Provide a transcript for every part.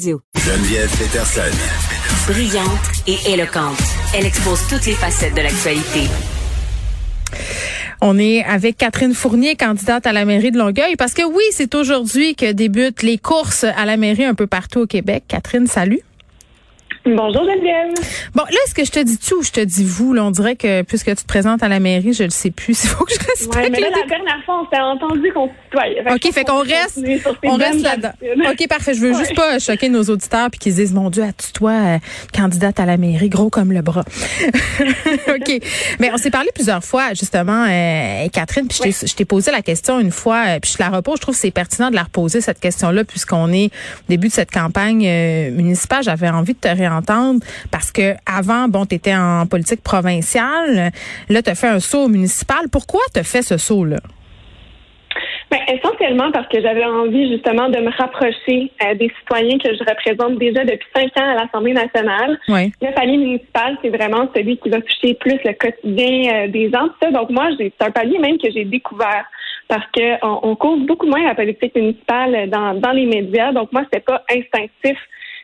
Geneviève Peterson. Brillante et éloquente, elle expose toutes les facettes de l'actualité. On est avec Catherine Fournier, candidate à la mairie de Longueuil, parce que oui, c'est aujourd'hui que débutent les courses à la mairie un peu partout au Québec. Catherine, salut. Bonjour Geneviève. Bon, là, est-ce que je te dis tu ou je te dis vous? Là, on dirait que puisque tu te présentes à la mairie, je ne sais plus. Il faut que je respecte Ouais, mais là, la dernière fois, on s'est entendu qu'on tutoyait. OK, fait qu'on reste, on reste là-dedans. OK, parfait. Je veux juste pas choquer nos auditeurs puis qu'ils se disent, mon Dieu, à toi, euh, candidate à la mairie, gros comme le bras. OK. Mais on s'est parlé plusieurs fois, justement, euh, Catherine, puis je t'ai- je t'ai posé la question une fois, euh, puis je la repose. Je trouve que c'est pertinent de la reposer, cette question-là, puisqu'on est au début de cette campagne municipale. J'avais envie de te réentendre parce que avant, bon, tu étais en politique provinciale. Là, tu as fait un saut au municipal. Pourquoi tu as fait ce saut-là? Ben, essentiellement parce que j'avais envie justement de me rapprocher euh, des citoyens que je représente déjà depuis cinq ans à l'Assemblée nationale. Oui. Le palier municipal, c'est vraiment celui qui va toucher plus le quotidien euh, des gens. ça. Donc moi, c'est un palier même que j'ai découvert parce que on, on cause beaucoup moins la politique municipale dans, dans les médias. Donc moi, c'était pas instinctif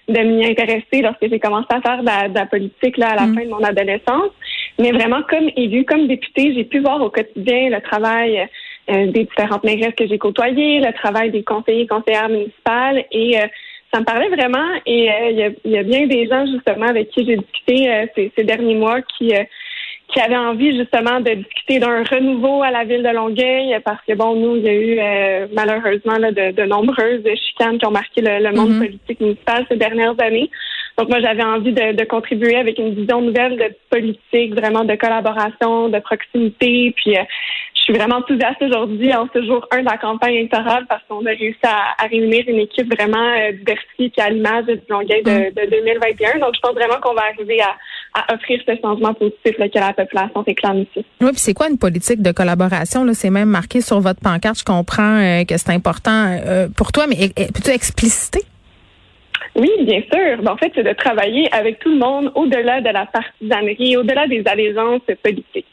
de m'y intéresser lorsque j'ai commencé à faire de la, de la politique là, à la Mm. fin de mon adolescence. Mais vraiment, comme élu, comme députée, j'ai pu voir au quotidien le travail euh, des différentes mairesses que j'ai côtoyées, le travail des conseillers et conseillères municipales. Et euh, ça me parlait vraiment. Et euh, il y, y a bien des gens, justement, avec qui j'ai discuté euh, ces, ces derniers mois qui... qui avaient envie justement de discuter d'un renouveau à la ville de Longueuil parce que bon nous il y a eu euh, malheureusement là, de, de nombreuses chicanes qui ont marqué le, le monde Mhm. politique municipal ces dernières années. Donc moi j'avais envie de, de contribuer avec une vision nouvelle de politique, vraiment de collaboration, de proximité. Puis euh, je suis vraiment enthousiaste aujourd'hui en ce jour 1 de la campagne électorale parce qu'on a réussi à, à réunir une équipe vraiment euh, diversifiée puis à l'image du Longueuil de, de 2021. Donc je pense vraiment qu'on va arriver à, à offrir ce changement positif là, que la population réclame ici. Oui, puis c'est quoi une politique de collaboration? Là, c'est même marqué sur votre pancarte. Je comprends euh, que c'est important euh, pour toi, mais eh, peux-tu expliciter? Oui, bien sûr. Ben, en fait, c'est de travailler avec tout le monde au-delà de la partisanerie, au-delà des allégeances politiques.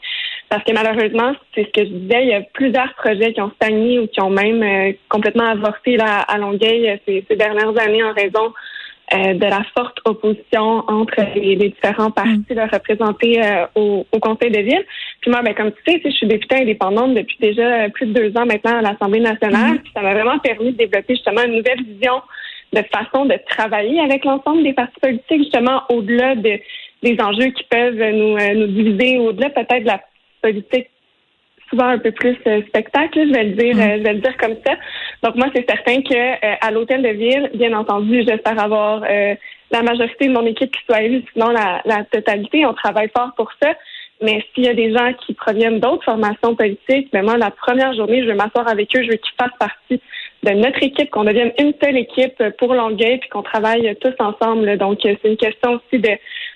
Parce que malheureusement, c'est ce que je disais, il y a plusieurs projets qui ont stagné ou qui ont même euh, complètement avorté là, à Longueuil ces, ces dernières années en raison euh, de la forte opposition entre les, les différents partis là, représentés euh, au, au Conseil de ville. Puis moi, ben, comme tu sais, je suis députée indépendante depuis déjà plus de deux ans maintenant à l'Assemblée nationale. Puis ça m'a vraiment permis de développer justement une nouvelle vision de façon de travailler avec l'ensemble des partis politiques, justement au-delà de, des enjeux qui peuvent nous, euh, nous diviser, au-delà peut-être de la politique souvent un peu plus euh, spectacle, je vais le dire, euh, je vais le dire comme ça. Donc moi, c'est certain que euh, à l'hôtel de ville, bien entendu, j'espère avoir euh, la majorité de mon équipe qui soit élue, sinon la, la totalité. On travaille fort pour ça. Mais s'il y a des gens qui proviennent d'autres formations politiques, ben moi, la première journée, je vais m'asseoir avec eux, je veux qu'ils fassent partie de notre équipe, qu'on devienne une seule équipe pour Longueuil, puis qu'on travaille tous ensemble. Donc, c'est une question aussi de,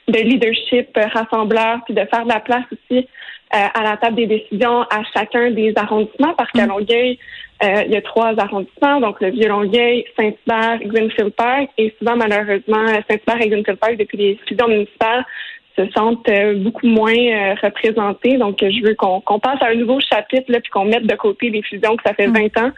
de leadership euh, rassembleur, puis de faire de la place aussi euh, à la table des décisions à chacun des arrondissements, parce qu'à Longueuil, euh, il y a trois arrondissements, donc le Vieux-Longueuil, Saint-Hubert, Greenfield Park, et souvent, malheureusement, Saint-Hubert et Greenfield Park, depuis les fusions municipales, se sentent euh, beaucoup moins euh, représentés. Donc, euh, je veux qu'on qu'on passe à un nouveau chapitre, là, puis qu'on mette de côté les fusions que ça fait 20 ans,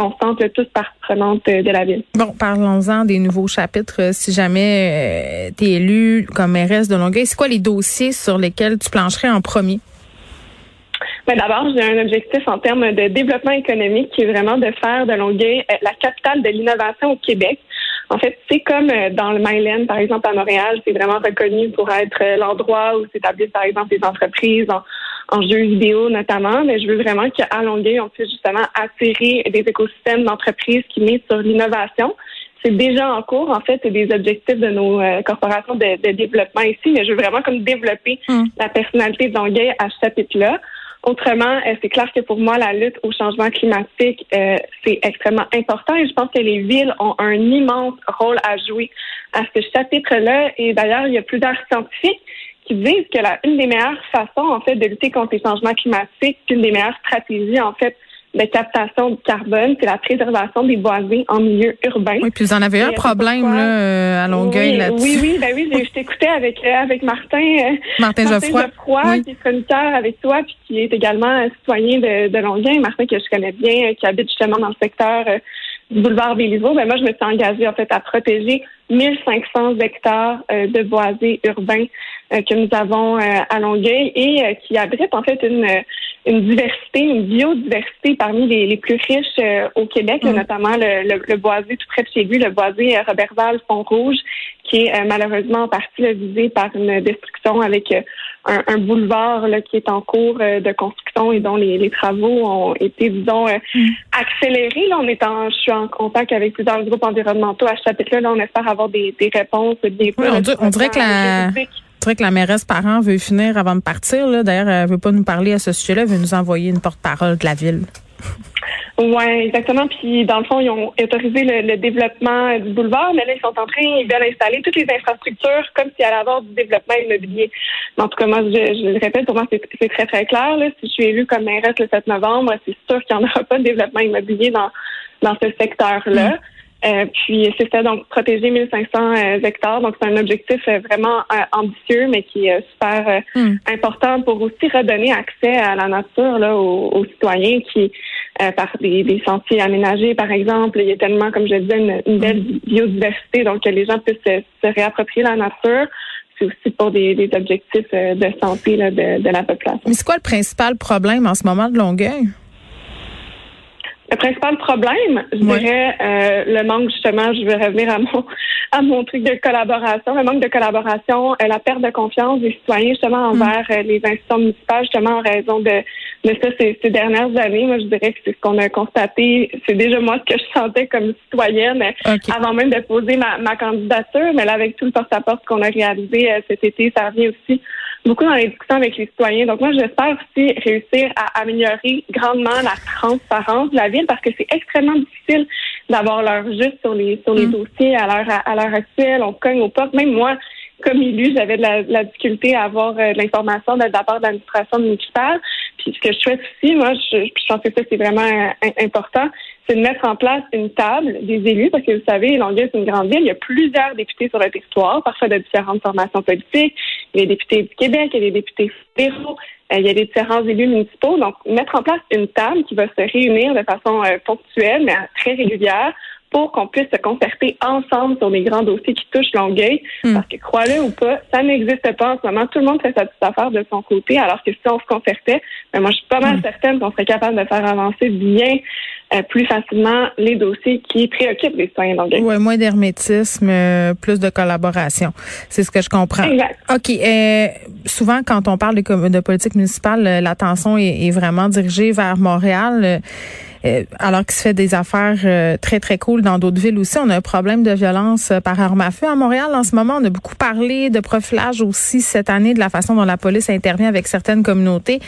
sente là, tous partie prenante euh, de la ville. Bon, parlons-en des nouveaux chapitres. Euh, Si jamais tu es élu comme mairesse de Longueuil, c'est quoi les dossiers sur lesquels tu plancherais en premier? Ben, D'abord, j'ai un objectif en termes de développement économique qui est vraiment de faire de Longueuil euh, la capitale de l'innovation au Québec. En fait, c'est comme euh, dans le Myland, par exemple, à Montréal, c'est vraiment reconnu pour être euh, l'endroit où s'établissent, par exemple, les entreprises en, en jeux vidéo notamment. Mais je veux vraiment qu'à Longueuil, on puisse justement attirer des écosystèmes d'entreprises qui misent sur l'innovation. C'est déjà en cours, en fait, c'est des objectifs de nos euh, corporations de, de développement ici, mais je veux vraiment comme développer Mm. la personnalité de Longueuil à ce chapitre-là. Autrement, c'est clair que pour moi, la lutte au changement climatique, c'est extrêmement important et je pense que les villes ont un immense rôle à jouer à ce chapitre-là. Et d'ailleurs, il y a plusieurs scientifiques qui disent que la, une des meilleures façons, en fait, de lutter contre les changements climatiques, une des meilleures stratégies, en fait, de captation de carbone, c'est la préservation des boisés en milieu urbain. Oui, puis vous en avez un problème là, euh, à Longueuil oui, là-dessus. Oui, oui, ben oui, je t'écoutais avec euh, avec Martin, euh, Martin, Geoffroy, qui est chroniqueur avec toi, puis qui est également citoyen de, de Longueuil. Martin que je connais bien, qui habite justement dans le secteur du boulevard Béliveau. Ben moi, je me suis engagée en fait à protéger 1500 hectares de boisés urbains que nous avons à Longueuil et qui abrite en fait une une diversité, une biodiversité parmi les, les plus riches euh, au Québec, mm. notamment le, le, le, boisé tout près de chez lui, le boisé euh, Robertval Pont-Rouge, qui est euh, malheureusement en partie visé par une destruction avec un, un, boulevard là, qui est en cours de construction et dont les, les travaux ont été, disons, mm. accélérés. Là, on est en, je suis en contact avec plusieurs groupes environnementaux à ce chapitre-là. Là, on espère avoir des, des réponses bientôt. Oui, on, on dirait que la vrai que la mairesse parent veut finir avant de partir. D'ailleurs, elle veut pas nous parler à ce sujet-là, elle veut nous envoyer une porte-parole de la ville. Oui, exactement. Puis, dans le fond, ils ont autorisé le, développement du boulevard, mais là, ils sont en train, ils veulent installer toutes les infrastructures comme s'il allait avoir du développement immobilier. En tout cas, moi, je, le répète, pour moi, c'est très, très clair. Si je suis élue comme mairesse le 7 novembre, c'est sûr qu'il n'y en aura pas de développement immobilier dans, dans ce secteur-là. Mm. Euh, puis c'est ça, donc protéger 1500 euh, hectares. Donc c'est un objectif euh, vraiment ambitieux, mais qui est super hmm. important pour aussi redonner accès à la nature là, aux, citoyens qui, par des, sentiers aménagés, par exemple, il y a tellement, comme je disais, une, belle hmm. biodiversité, donc que les gens puissent se, réapproprier la nature c'est aussi pour des, objectifs de santé là, de, de la population. Mais c'est quoi le principal problème en ce moment de Longueuil? Le principal problème, je dirais, euh, le manque justement, je vais revenir à mon à mon truc de collaboration, le manque de collaboration, euh, la perte de confiance des citoyens justement mm. envers euh, les institutions municipales, justement en raison de, de ça ces, ces, dernières années. Moi, je dirais que c'est ce qu'on a constaté. C'est déjà moi ce que je sentais comme citoyenne avant même de poser ma, ma candidature, mais là avec tout le porte-à-porte qu'on a réalisé cet été, ça revient aussi beaucoup dans les discussions avec les citoyens. Donc moi, j'espère aussi réussir à améliorer grandement la transparence de la ville parce que c'est extrêmement difficile d'avoir l'heure juste sur les sur les mm. dossiers à l'heure à, l'heure actuelle. On cogne aux portes. Même moi, comme élu, j'avais de la, difficulté à avoir euh, de l'information de la part de l'administration municipale. Puis ce que je souhaite aussi, moi, je, je pense que ça, c'est vraiment euh, important, c'est de mettre en place une table des élus, parce que vous savez, Longueuil, c'est une grande ville. Il y a plusieurs députés sur le territoire, parfois de différentes formations politiques. Des députés du Québec, il y a des députés fédéraux, euh, il y a des différents élus municipaux. Donc, mettre en place une table qui va se réunir de façon ponctuelle, mais très régulière, pour qu'on puisse se concerter ensemble sur les grands dossiers qui touchent Longueuil. Hmm. Parce que, crois-le ou pas, ça n'existe pas en ce moment. Tout le monde fait sa petite affaire de son côté, alors que si on se concertait, ben moi, je suis pas mal hmm. certaine qu'on serait capable de faire avancer bien euh, plus facilement les dossiers qui préoccupent les citoyens. Oui, moins d'hermétisme, euh, plus de collaboration. C'est ce que je comprends. Exact. OK. Euh, souvent, quand on parle de, de politique municipale, l'attention est, est, vraiment dirigée vers Montréal. Euh, alors qu'il se fait des affaires euh, très, très cool dans d'autres villes aussi. On a un problème de violence euh, par arme à feu à Montréal en ce moment. On a beaucoup parlé de profilage aussi cette année, de la façon dont la police intervient avec certaines communautés.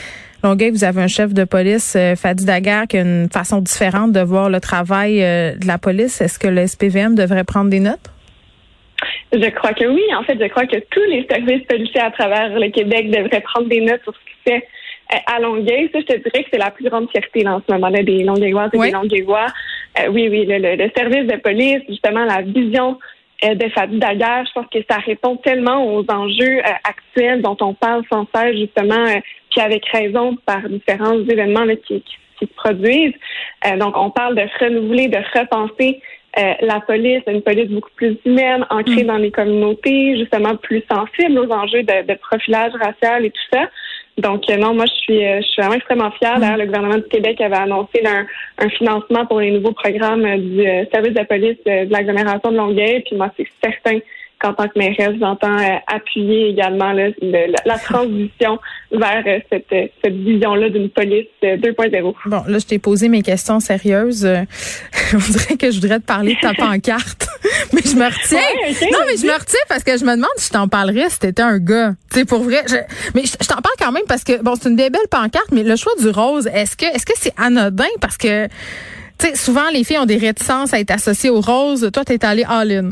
Longueuil, vous avez un chef de police, Fadi Daguerre, qui a une façon différente de voir le travail de la police. Est-ce que le SPVM devrait prendre des notes? Je crois que oui. En fait, je crois que tous les services policiers à travers le Québec devraient prendre des notes sur ce qui fait euh, à Longueuil, ça, je te dirais que c'est la plus grande fierté en ce moment-là des Longueuilloises et des Longueuillois. Euh, oui, oui, le, service de police, justement, la vision euh, de Fadi Daguerre, je pense que ça répond tellement aux enjeux actuels dont on parle sans cesse, justement, puis avec raison par différents événements qui, qui, se produisent. donc, on parle de renouveler, de repenser la police, une police beaucoup plus humaine, ancrée mm. dans les communautés, justement plus sensible aux enjeux de, de profilage racial et tout ça. Donc euh, non, moi je suis euh, je suis vraiment extrêmement fière. D'ailleurs, le gouvernement du Québec avait annoncé un, un financement pour les nouveaux programmes du euh, service de police de, l'agglomération de Longueuil. Puis moi, c'est certain qu'en tant que mairesse, j'entends appuyer également la transition vers cette, cette vision-là d'une police 2.0. Bon, là, je t'ai posé mes questions sérieuses. On dirait que je voudrais te parler de ta pancarte, mais je me retiens. non, mais je me retiens parce que je me demande si je t'en parlerais si t'étais un gars. Tu sais, pour vrai. mais je, t'en parle quand même parce que bon, c'est une belle pancarte, mais le choix du rose, est-ce que est-ce que c'est anodin? Parce que tu sais, souvent les filles ont des réticences à être associées au rose. Toi, t'es allée all-in.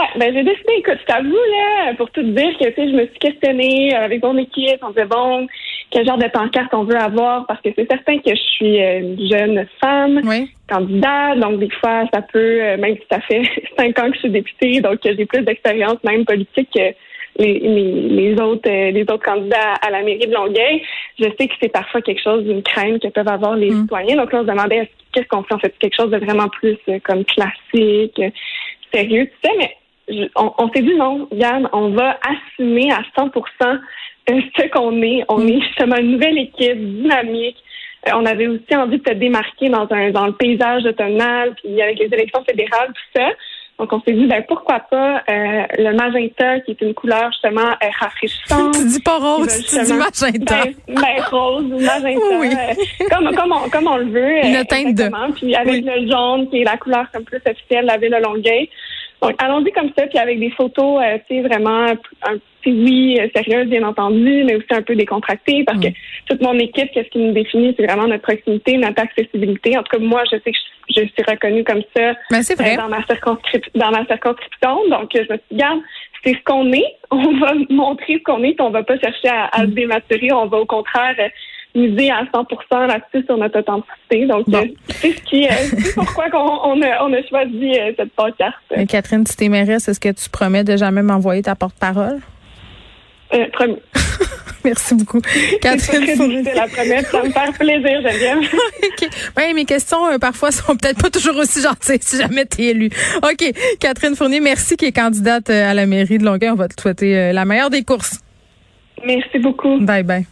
Ouais, ben j'ai décidé, écoute, je t'avoue, là, pour tout dire que tu sais, je me suis questionnée avec mon équipe, on disait bon, quel genre de pancarte on veut avoir, parce que c'est certain que je suis une jeune femme, candidate, donc des fois, ça peut, euh, même si ça fait cinq ans que je suis députée, donc j'ai plus d'expérience même politique que les, les, autres euh, les autres candidats à la mairie de Longueuil. Je sais que c'est parfois quelque chose d'une crainte que peuvent avoir les mm. citoyens. Donc là, on se demandait qu'est-ce qu'on fait? En fait quelque chose de vraiment plus euh, comme classique, sérieux, tu sais, mais on, s'est dit non, Yann, on va assumer à 100% euh, ce qu'on est. On est justement une nouvelle équipe dynamique. Euh, on avait aussi envie de se démarquer dans un dans le paysage automnal, puis avec les élections fédérales, tout ça. Donc, on s'est dit, ben, pourquoi pas euh, le magenta, qui est une couleur justement rafraîchissante. tu dis pas rose, tu dis magenta. Ben, ben, rose ou magenta, oui. comme, comme, on, comme on le veut. Une teinte de. Puis avec le jaune, qui est la couleur comme plus officielle de la ville de Longueuil. Donc, allons-y comme ça, puis avec des photos, euh, tu sais, vraiment, un, oui, euh, sérieuses, bien entendu, mais aussi un peu décontractées, parce que mm. toute mon équipe, qu'est-ce qui nous définit, c'est vraiment notre proximité, notre accessibilité. En tout cas, moi, je sais que je, suis reconnue comme ça ben, c'est vrai. Euh, dans, ma dans ma circonscription. Donc, je me suis dit, regarde, c'est ce qu'on est. On va montrer ce qu'on est, puis on va pas chercher à, à se mm. dématurer. On va au contraire miser à 100 là-dessus sur notre authenticité. Donc, euh, c'est ce qui, euh, pourquoi on, a, on a choisi euh, cette podcast. Catherine, si t'es mairesse, est-ce que tu promets de jamais m'envoyer ta porte-parole? Euh, promis. Merci beaucoup. Catherine Fournier. C'est la première, ça me fait plaisir, Geneviève. OK. Oui, mes questions, parfois, sont peut-être pas toujours aussi gentilles si jamais tu es élue. OK. Catherine Fournier, merci, qui est candidate à la mairie de Longueuil. On va te souhaiter la meilleure des courses. Merci beaucoup. Bye bye.